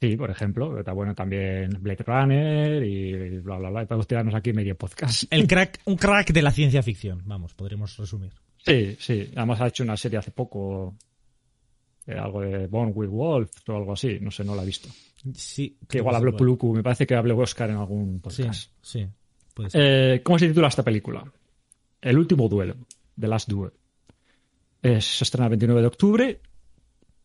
Sí, por ejemplo. Está bueno también Blade Runner y bla, bla, bla. Y podemos tirarnos aquí medio podcast. El crack, un crack de la ciencia ficción. Vamos, podríamos resumir. Sí, sí. Además ha hecho una serie hace poco. eh, algo de Born with Wolf o algo así. No sé, no la he visto. Sí. Que igual habló sí, Puluku. Me parece que habló Oscar en algún Sí, podcast. sí. Ser. Eh, ¿Cómo se titula esta película? El último duelo. The Last Duel. Es- se estrena el 29 de octubre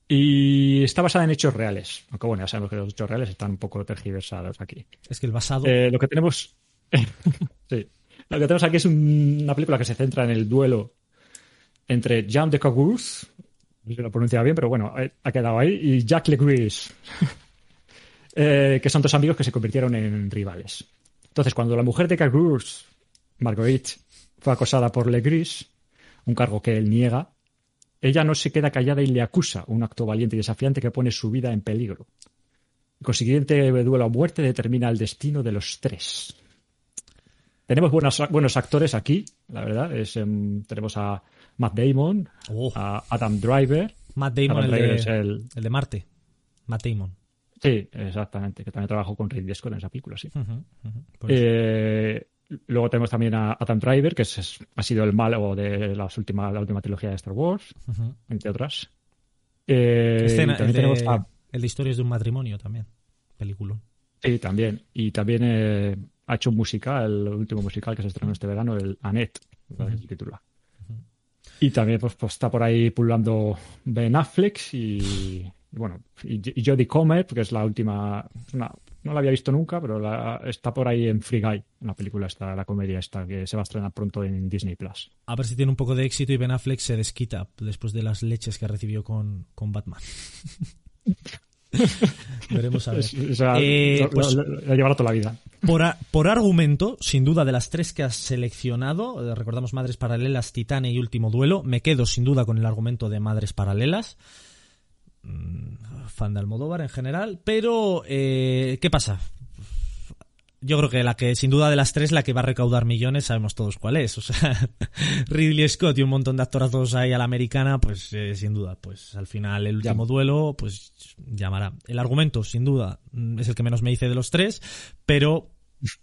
y está basada en hechos reales. Aunque bueno, ya sabemos que los hechos reales están un poco tergiversados aquí. es que el basado. Eh, lo que tenemos. [LAUGHS] sí. Lo que tenemos aquí es un- una película que se centra en el duelo entre Jean de Cagours, no sé si lo pronuncia bien, pero bueno, eh, ha quedado ahí, y Jacques Legris, [LAUGHS] eh, que son dos amigos que se convirtieron en rivales. Entonces, cuando la mujer de Cagours, Marguerite, fue acosada por Legris, un cargo que él niega, ella no se queda callada y le acusa un acto valiente y desafiante que pone su vida en peligro. El consiguiente duelo a muerte determina el destino de los tres. Tenemos buenos, buenos actores aquí, la verdad. Es, em, tenemos a Matt Damon, Oh, a Adam Driver. Matt Damon, Adam el Driver de, es el- el de Marte. Matt Damon. Sí, exactamente, que también trabajó con Ridley Scott en esa película, sí. Eso. Eh, luego tenemos también a Adam Driver, que es- es- ha sido el malo de las últimas, la última trilogía de Star Wars, entre otras. Eh, Escena- y también el, de, tenemos a el de historias de un matrimonio también. Película. Sí, también. Y también eh, ha hecho un musical, el último musical que se estrenó este verano, el Annette. Y también pues, pues, está por ahí pululando Ben Affleck y, y bueno, y, y Jodie Comer, que es la última, una- no la había visto nunca, pero la- está por ahí en Free Guy, en la película esta, la comedia esta, que se va a estrenar pronto en Disney Plus. A ver si tiene un poco de éxito y Ben Affleck se desquita después de las leches que recibió con, con Batman. [LAUGHS] Veremos a ver. [LAUGHS] O sea, Eh, pues- lo- lo- lo llevará toda la vida. Por, a- por argumento, sin duda, de las tres que has seleccionado, eh, recordamos Madres Paralelas, Titane y Último Duelo, me quedo sin duda con el argumento de Madres Paralelas. Mm, fan de Almodóvar en general, pero eh, ¿qué pasa? Yo creo que la que, sin duda de las tres, la que va a recaudar millones, sabemos todos cuál es. O sea, [LAUGHS] Ridley Scott y un montón de actorazos ahí a la americana, pues eh, sin duda, pues al final el último duelo, pues llamará. El argumento, sin duda, mm, es el que menos me dice de los tres, pero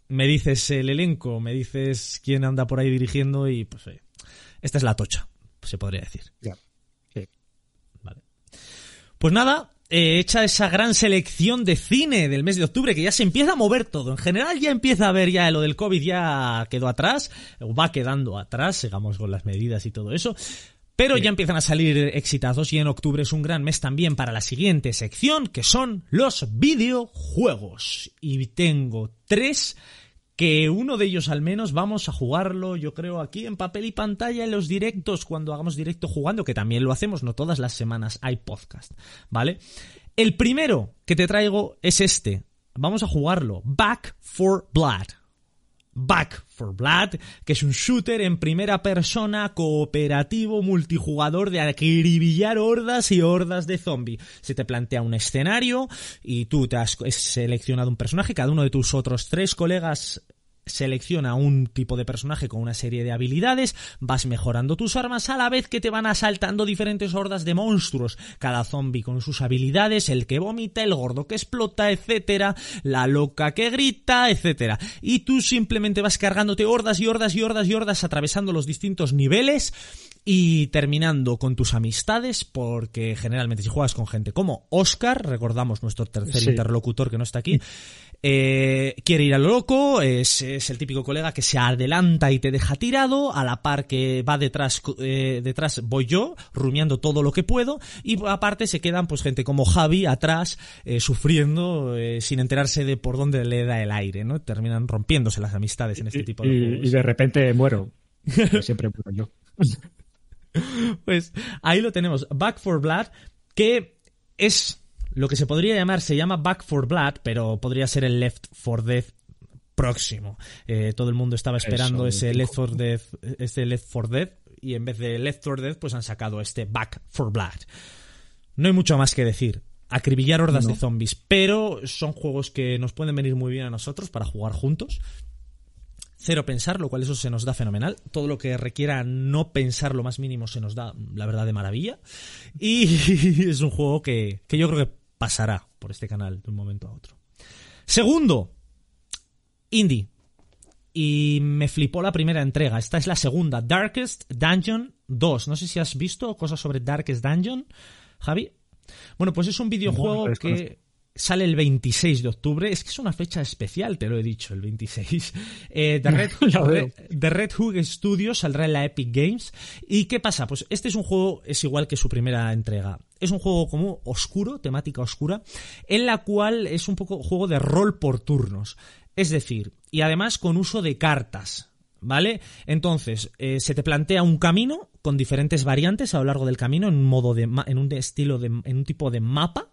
me dices el elenco, me dices quién anda por ahí dirigiendo y pues esta es la tocha, se podría decir. Ya. Pues nada, eh, hecha esa gran selección de cine del mes de octubre, que ya se empieza a mover todo. En general ya empieza a ver ya lo del COVID ya quedó atrás, o va quedando atrás, sigamos con las medidas y todo eso. Pero ya empiezan a salir exitazos y en octubre es un gran mes también para la siguiente sección, que son los videojuegos. Y tengo tres que uno de ellos al menos vamos a jugarlo, yo creo, aquí en papel y pantalla en los directos, cuando hagamos directo jugando, que también lo hacemos, no todas las semanas hay podcast, ¿vale? El primero que te traigo es este. Vamos a jugarlo. Back for Blood. Back for Blood, que es un shooter en primera persona, cooperativo, multijugador de acribillar hordas y hordas de zombies. Se te plantea un escenario y tú te has seleccionado un personaje, cada uno de tus otros tres colegas selecciona un tipo de personaje con una serie de habilidades, vas mejorando tus armas a la vez que te van asaltando diferentes hordas de monstruos, cada zombie con sus habilidades, el que vomita, el gordo que explota, etcétera, la loca que grita, etcétera. Y tú simplemente vas cargándote hordas y hordas y hordas y hordas atravesando los distintos niveles y terminando con tus amistades, porque generalmente si juegas con gente como Oscar, recordamos nuestro tercer Sí. interlocutor que no está aquí, eh, quiere ir a lo loco, es, es el típico colega que se adelanta y te deja tirado, a la par que va detrás, eh, detrás voy yo, rumiando todo lo que puedo, y aparte se quedan pues gente como Javi atrás, eh, sufriendo, eh, sin enterarse de por dónde le da el aire, ¿no? Terminan rompiéndose las amistades en este tipo de y, juegos. y de repente muero. [LAUGHS] Siempre muero yo. Pues ahí lo tenemos, Back for Blood, que es lo que se podría llamar, se llama Back for Blood, pero podría ser el Left for Dead próximo. Eh, todo el mundo estaba esperando Eso, ese. Left for Dead, ese Left for Dead, y en vez de Left for Dead, pues han sacado este Back for Blood. No hay mucho más que decir. Acribillar hordas de zombies, pero son juegos que nos pueden venir muy bien a nosotros para jugar juntos cero pensar, lo cual eso se nos da fenomenal. Todo lo que requiera no pensar lo más mínimo se nos da, la verdad, de maravilla. Y [LAUGHS] es un juego que, que yo creo que pasará por este canal de un momento a otro. Segundo, Indie. Y me flipó la primera entrega. Esta es la segunda, Darkest Dungeon 2. No sé si has visto cosas sobre Darkest Dungeon, Javi. Bueno, pues es un videojuego No, que. Sale el 26 de octubre. Es que es una fecha especial, te lo he dicho, el 26. [LAUGHS] Eh, The, Red, [LAUGHS] The Red Hook Studios saldrá en la Epic Games. ¿Y qué pasa? Pues este es un juego, es igual que su primera entrega. Es un juego como oscuro, temática oscura, en la cual es un poco juego de rol por turnos. Es decir, y además con uso de cartas. ¿Vale? Entonces, eh, se te plantea un camino con diferentes variantes a lo largo del camino en un modo de en un estilo de en un tipo de mapa.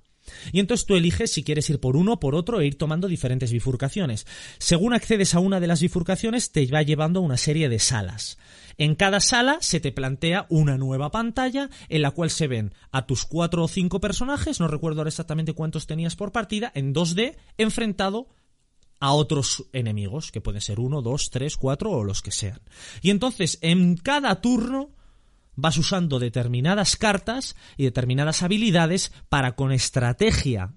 Y entonces tú eliges si quieres ir por uno, por otro e ir tomando diferentes bifurcaciones. Según accedes a una de las bifurcaciones, te va llevando a una serie de salas. En cada sala se te plantea una nueva pantalla en la cual se ven a tus cuatro o cinco personajes, no recuerdo ahora exactamente cuántos tenías por partida, en 2D, enfrentado a otros enemigos, que pueden ser uno, dos, tres, cuatro o los que sean. Y entonces, en cada turno, vas usando determinadas cartas y determinadas habilidades para con estrategia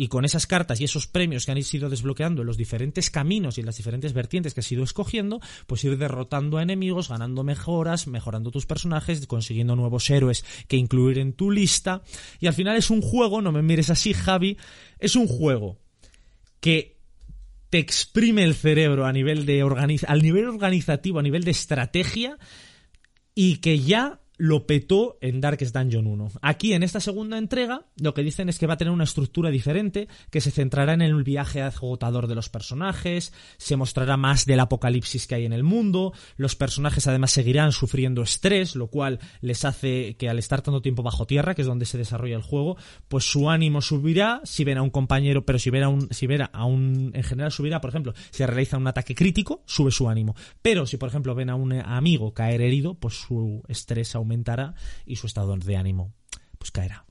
y con esas cartas y esos premios que han ido desbloqueando en los diferentes caminos y en las diferentes vertientes que has ido escogiendo, pues ir derrotando a enemigos, ganando mejoras, mejorando tus personajes, consiguiendo nuevos héroes que incluir en tu lista. Y al final es un juego, no me mires así, Javi, es un juego que te exprime el cerebro a nivel de organiz al nivel organizativo, a nivel de estrategia, y que ya lo petó en Darkest Dungeon 1. Aquí, en esta segunda entrega, lo que dicen es que va a tener una estructura diferente, que se centrará en el viaje agotador de los personajes, se mostrará más del apocalipsis que hay en el mundo, los personajes además seguirán sufriendo estrés, lo cual les hace que al estar tanto tiempo bajo tierra, que es donde se desarrolla el juego, pues su ánimo subirá si ven a un compañero, pero si ven a un, si ven a un, en general subirá, por ejemplo, si realiza un ataque crítico, sube su ánimo. Pero si, por ejemplo, ven a un amigo caer herido, pues su estrés aumentará y su estado de ánimo, pues caerá.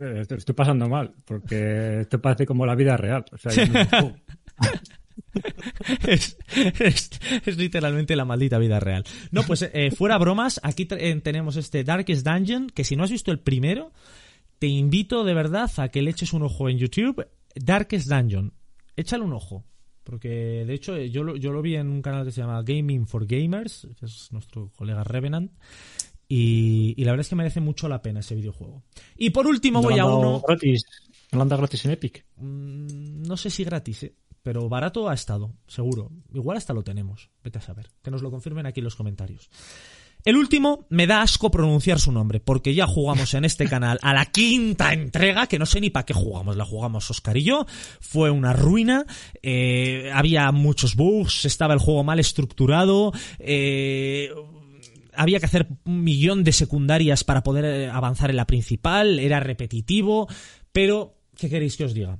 Eh, estoy pasando mal, porque esto parece como la vida real. O sea, yo no- [LAUGHS] es, es- es literalmente la maldita vida real. No, pues eh, fuera bromas, aquí eh, tenemos este Darkest Dungeon, que si no has visto el primero, te invito de verdad a que le eches un ojo en YouTube. Darkest Dungeon, échale un ojo. Porque de hecho eh, yo lo, yo lo vi en un canal que se llama Gaming for Gamers, que es nuestro colega Revenant. Y, y la verdad es que merece mucho la pena ese videojuego. Y por último ¿No voy a uno... Gratis, ¿No dado gratis en Epic? Mm, No sé si gratis, ¿eh? pero barato ha estado, seguro. Igual hasta lo tenemos. Vete a saber. Que nos lo confirmen aquí en los comentarios. El último, me da asco pronunciar su nombre, porque ya jugamos en este canal a la quinta entrega, que no sé ni para qué jugamos, la jugamos Oscar y yo, fue una ruina, eh, había muchos bugs, estaba el juego mal estructurado, eh, había que hacer un millón de secundarias para poder eh, avanzar en la principal, era repetitivo, pero, ¿qué queréis que os diga?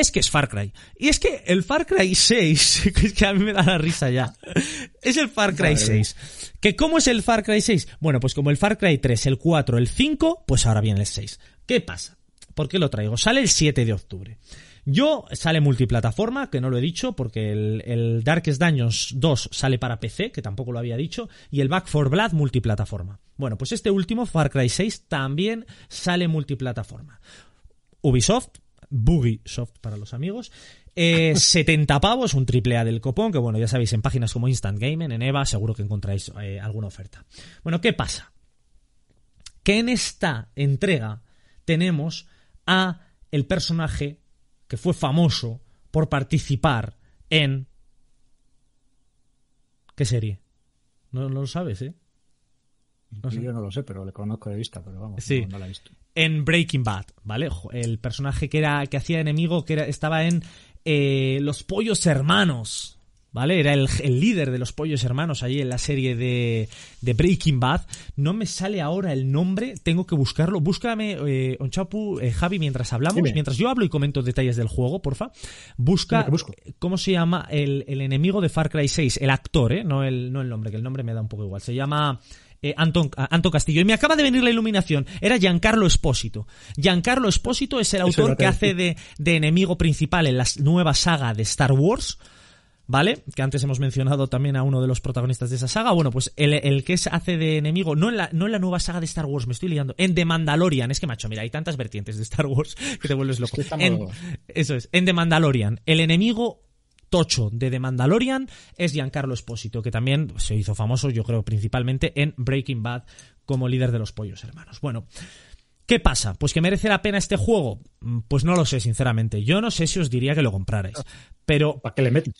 Es que es Far Cry. Y es que el Far Cry 6, [LAUGHS] que es que a mí me da la risa ya, es el Far Cry Madre 6. ¿Que cómo es el Far Cry 6? Bueno, pues como el Far Cry 3, el 4, el 5, pues ahora viene el 6. ¿Qué pasa? ¿Por qué lo traigo? Sale el 7 de octubre. Yo sale multiplataforma, que no lo he dicho, porque el, el Darkest Dungeons 2 sale para PC, que tampoco lo había dicho, y el Back 4 Blood multiplataforma. Bueno, pues este último, Far Cry 6, también sale multiplataforma. Ubisoft, Bugisoft para los amigos, eh, [LAUGHS] 70 pavos, un triple A del copón, que bueno, ya sabéis, en páginas como Instant Gaming, en EVA, seguro que encontráis eh, alguna oferta. Bueno, ¿qué pasa? Que en esta entrega tenemos a el personaje que fue famoso por participar en... ¿Qué serie? No, no lo sabes, ¿eh? No sé. Yo no lo sé, pero le conozco de vista, pero vamos, Sí. no, no la he visto. En Breaking Bad, ¿vale? El personaje que era que hacía enemigo que era, estaba en eh, Los Pollos Hermanos, ¿vale? Era el, el líder de los Pollos Hermanos allí en la serie de, de Breaking Bad. No me sale ahora el nombre, tengo que buscarlo. Búscame, eh, Onchapu, eh, Javi, mientras hablamos, Dime. mientras yo hablo y comento detalles del juego, porfa. Busca cómo se llama el, el enemigo de Far Cry 6, el actor, ¿eh? No el, no el nombre, que el nombre me da un poco igual. Se llama eh, Anton, Anton Castillo. Y me acaba de venir la iluminación. Era Giancarlo Espósito. Giancarlo Espósito es el autor que hace de, de enemigo principal en la nueva saga de Star Wars. ¿Vale? Que antes hemos mencionado también a uno de los protagonistas de esa saga. Bueno, pues el, el que es, hace de enemigo, no en, la, no en la nueva saga de Star Wars, me estoy liando, en The Mandalorian. Es que, macho, mira, hay tantas vertientes de Star Wars [LAUGHS] que te vuelves loco. que estamos- En- eso es, en The Mandalorian. El enemigo tocho de The Mandalorian es Giancarlo Espósito, que también se hizo famoso, yo creo, principalmente en Breaking Bad como líder de los pollos hermanos. Bueno, ¿qué pasa? Pues que merece la pena este juego. Mm, Pues no lo sé, sinceramente. Yo no sé si os diría que lo comprarais. Pero ¿Para qué le metes?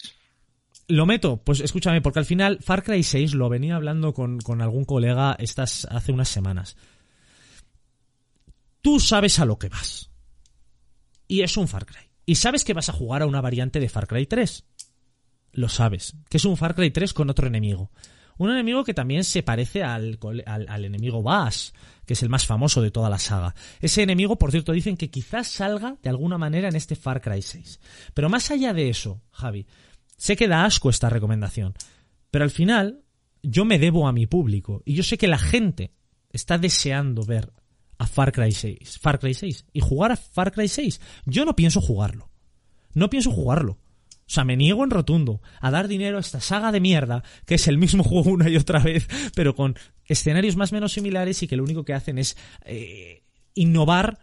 lo meto, pues escúchame, porque al final Far Cry 6 lo venía hablando con, con algún colega estas hace unas semanas. Tú sabes a lo que vas. Y es un Far Cry. Y sabes que vas a jugar a una variante de Far Cry 3. Lo sabes. Que es un Far Cry 3 con otro enemigo. Un enemigo que también se parece al, al enemigo Bass, que es el más famoso de toda la saga. Ese enemigo, por cierto, dicen que quizás salga de alguna manera en este Far Cry 6. Pero más allá de eso, Javi, sé que da asco esta recomendación, pero al final yo me debo a mi público y yo sé que la gente está deseando ver a Far Cry 6, Far Cry 6 y jugar a Far Cry 6. Yo no pienso jugarlo. No pienso jugarlo. O sea, me niego en rotundo a dar dinero a esta saga de mierda, que es el mismo [LAUGHS] juego una y otra vez, pero con escenarios más o menos similares y que lo único que hacen es eh, innovar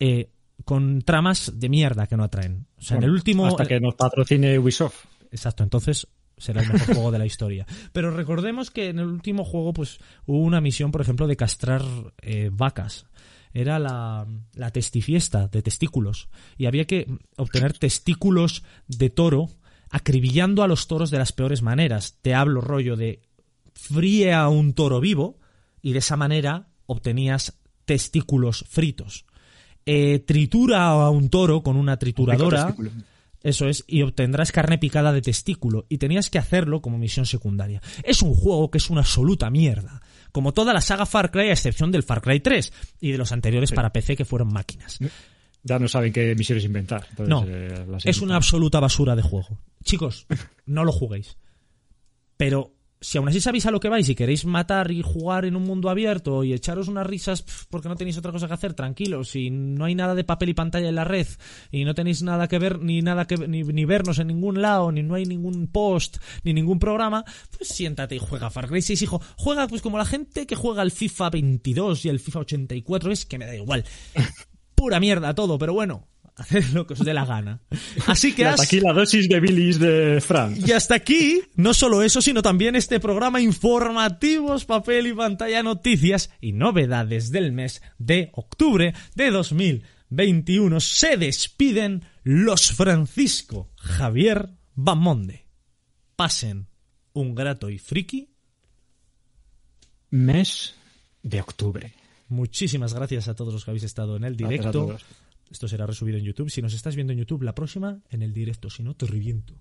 eh, con tramas de mierda que no atraen. O sea, en el último... Hasta que nos patrocine Ubisoft. Exacto, entonces será el mejor juego de la historia. Pero recordemos que en el último juego pues hubo una misión, por ejemplo, de castrar eh, vacas. Era la, la testifiesta de testículos. Y había que obtener testículos de toro acribillando a los toros de las peores maneras. Te hablo rollo de fríe a un toro vivo y de esa manera obtenías testículos fritos. Eh, tritura a un toro con una trituradora. Eso es, y obtendrás carne picada de testículo, y tenías que hacerlo como misión secundaria. Es un juego que es una absoluta mierda, como toda la saga Far Cry, a excepción del Far Cry 3 y de los anteriores para PC que fueron máquinas. Ya no saben qué misiones inventar. entonces, No, eh, es una absoluta basura de juego. Chicos, [LAUGHS] no lo juguéis. Pero si aún así sabéis a lo que vais y queréis matar y jugar en un mundo abierto y echaros unas risas porque no tenéis otra cosa que hacer, tranquilos, y no hay nada de papel y pantalla en la red y no tenéis nada que ver ni nada que ni, ni vernos en ningún lado, ni no hay ningún post, ni ningún programa, pues siéntate y juega Far Cry 6, hijo. Juega pues como la gente que juega el FIFA 22 y el FIFA 84, es que me da igual. [LAUGHS] Pura mierda todo, pero bueno, haced lo que os dé la gana. Así que Y hasta has- aquí la dosis de bilis de Fran. y hasta aquí, no solo eso, sino también este programa informativos, papel y pantalla, noticias y novedades del mes de octubre de 2021. Se despiden los Francisco Javier Bamonde. Pasen un grato y friki. Mes de octubre. Muchísimas gracias a todos los que habéis estado en el Gracias a directo. todos. Esto será resubido en YouTube. Si nos estás viendo en YouTube, la próxima en el directo. Si no, te reviento.